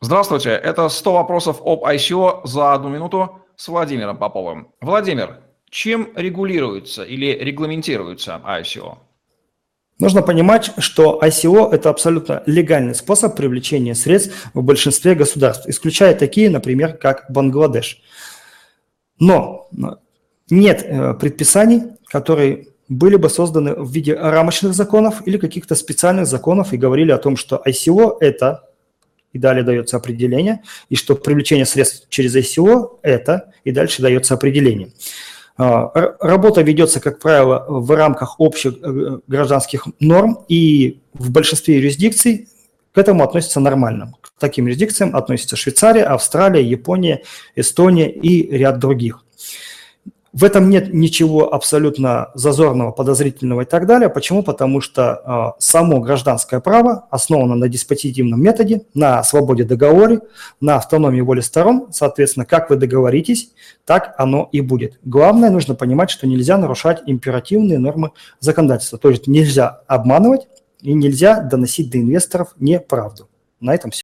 Здравствуйте, это 100 вопросов об ICO за одну минуту с Владимиром Поповым. Владимир, чем регулируется или регламентируется ICO? Нужно понимать, что ICO – это абсолютно легальный способ привлечения средств в большинстве государств, исключая такие, например, как Бангладеш. Но нет э, предписаний, которые были бы созданы в виде рамочных законов или каких-то специальных законов и говорили о том, что ICO – это, и далее дается определение, и что привлечение средств через ICO – это, и дальше дается определение. А, работа ведется, как правило, в рамках общих э, гражданских норм, и в большинстве юрисдикций к этому относятся нормально. К таким юрисдикциям относятся Швейцария, Австралия, Япония, Эстония и ряд других. В этом нет ничего абсолютно зазорного, подозрительного и так далее. Почему? Потому что э, само гражданское право основано на диспозитивном методе, на свободе договора, на автономии воли сторон. Соответственно, как вы договоритесь, так оно и будет. Главное, нужно понимать, что нельзя нарушать императивные нормы законодательства. То есть нельзя обманывать и нельзя доносить до инвесторов неправду. На этом все.